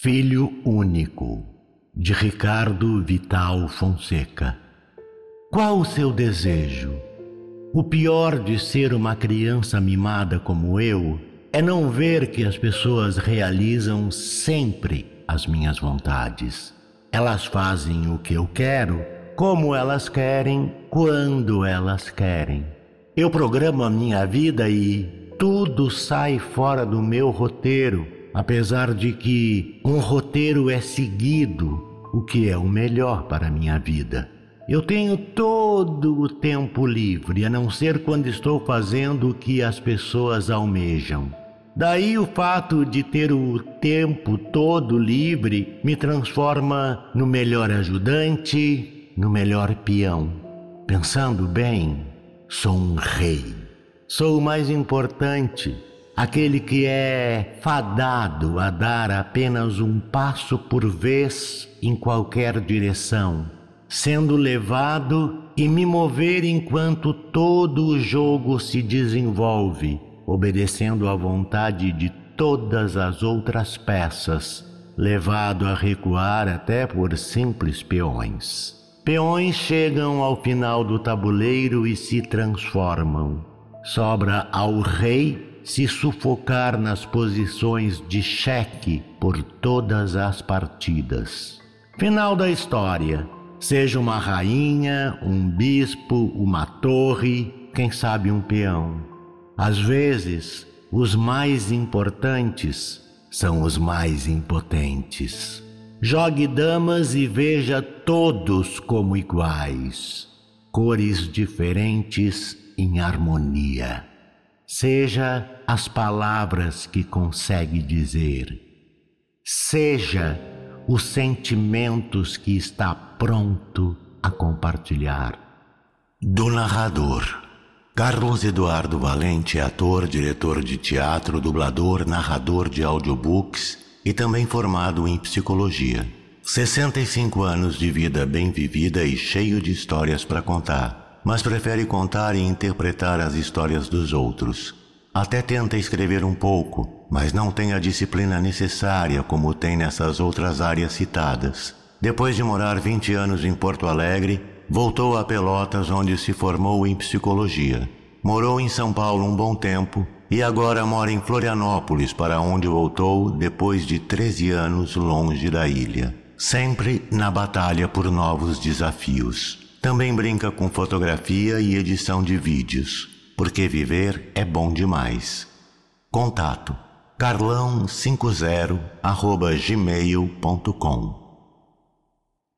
Filho Único, de Ricardo Vital Fonseca. Qual o seu desejo? O pior de ser uma criança mimada como eu é não ver que as pessoas realizam sempre as minhas vontades. Elas fazem o que eu quero, como elas querem, quando elas querem. Eu programo a minha vida e tudo sai fora do meu roteiro apesar de que um roteiro é seguido, o que é o melhor para a minha vida. Eu tenho todo o tempo livre, a não ser quando estou fazendo o que as pessoas almejam. Daí o fato de ter o tempo todo livre me transforma no melhor ajudante, no melhor peão. Pensando bem, sou um rei. Sou o mais importante, aquele que é fadado a dar apenas um passo por vez em qualquer direção, sendo levado e me mover enquanto todo o jogo se desenvolve, obedecendo à vontade de todas as outras peças, levado a recuar até por simples peões. Peões chegam ao final do tabuleiro e se transformam. Sobra ao rei se sufocar nas posições de cheque por todas as partidas. Final da história. Seja uma rainha, um bispo, uma torre, quem sabe um peão. Às vezes, os mais importantes são os mais impotentes. Jogue damas e veja todos como iguais, cores diferentes em harmonia seja as palavras que consegue dizer, seja os sentimentos que está pronto a compartilhar. Do narrador. Carlos Eduardo Valente é ator, diretor de teatro, dublador, narrador de audiobooks e também formado em psicologia. 65 anos de vida bem vivida e cheio de histórias para contar mas prefere contar e interpretar as histórias dos outros. Até tenta escrever um pouco, mas não tem a disciplina necessária como tem nessas outras áreas citadas. Depois de morar 20 anos em Porto Alegre, voltou a Pelotas, onde se formou em psicologia. Morou em São Paulo um bom tempo e agora mora em Florianópolis, para onde voltou depois de 13 anos longe da ilha, sempre na batalha por novos desafios. Também brinca com fotografia e edição de vídeos, porque viver é bom demais. Contato carlão50 gmail.com